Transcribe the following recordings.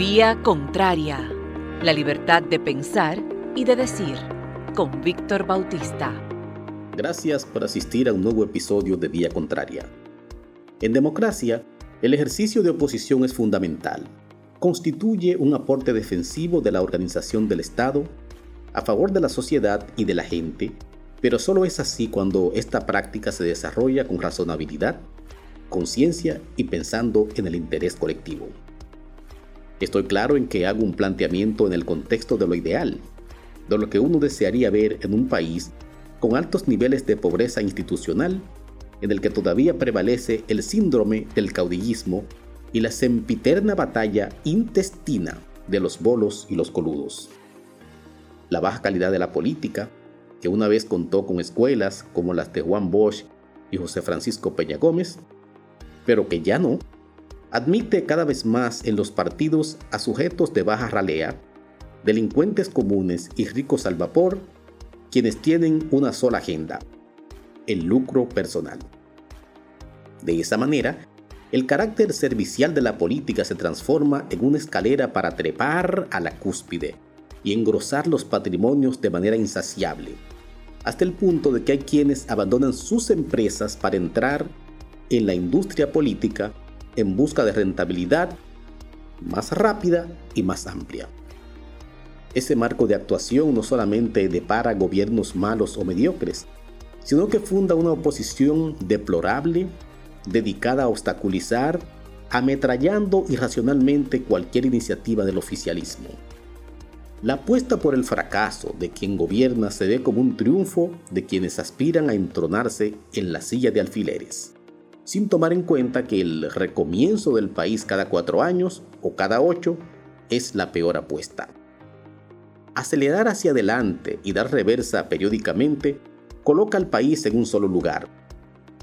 Vía Contraria. La libertad de pensar y de decir. Con Víctor Bautista. Gracias por asistir a un nuevo episodio de Vía Contraria. En democracia, el ejercicio de oposición es fundamental. Constituye un aporte defensivo de la organización del Estado a favor de la sociedad y de la gente, pero solo es así cuando esta práctica se desarrolla con razonabilidad, conciencia y pensando en el interés colectivo. Estoy claro en que hago un planteamiento en el contexto de lo ideal, de lo que uno desearía ver en un país con altos niveles de pobreza institucional, en el que todavía prevalece el síndrome del caudillismo y la sempiterna batalla intestina de los bolos y los coludos. La baja calidad de la política, que una vez contó con escuelas como las de Juan Bosch y José Francisco Peña Gómez, pero que ya no, admite cada vez más en los partidos a sujetos de baja ralea, delincuentes comunes y ricos al vapor, quienes tienen una sola agenda, el lucro personal. De esa manera, el carácter servicial de la política se transforma en una escalera para trepar a la cúspide y engrosar los patrimonios de manera insaciable, hasta el punto de que hay quienes abandonan sus empresas para entrar en la industria política en busca de rentabilidad más rápida y más amplia. Ese marco de actuación no solamente depara gobiernos malos o mediocres, sino que funda una oposición deplorable dedicada a obstaculizar, ametrallando irracionalmente cualquier iniciativa del oficialismo. La apuesta por el fracaso de quien gobierna se ve como un triunfo de quienes aspiran a entronarse en la silla de alfileres sin tomar en cuenta que el recomienzo del país cada cuatro años o cada ocho es la peor apuesta. Acelerar hacia adelante y dar reversa periódicamente coloca al país en un solo lugar,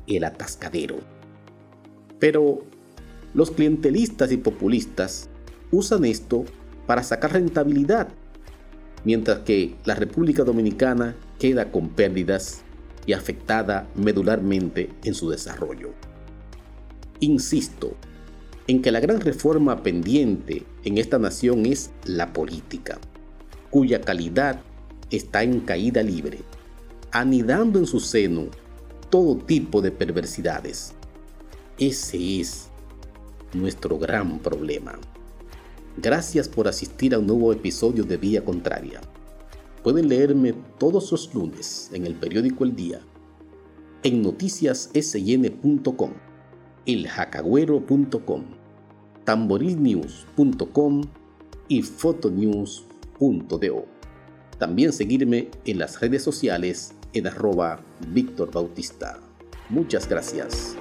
el atascadero. Pero los clientelistas y populistas usan esto para sacar rentabilidad, mientras que la República Dominicana queda con pérdidas y afectada medularmente en su desarrollo. Insisto en que la gran reforma pendiente en esta nación es la política, cuya calidad está en caída libre, anidando en su seno todo tipo de perversidades. Ese es nuestro gran problema. Gracias por asistir a un nuevo episodio de Vía Contraria. Pueden leerme todos los lunes en el periódico El Día, en noticiassn.com eljacaguero.com, tamborilnews.com y fotonews.do. También seguirme en las redes sociales en arroba Víctor Bautista. Muchas gracias.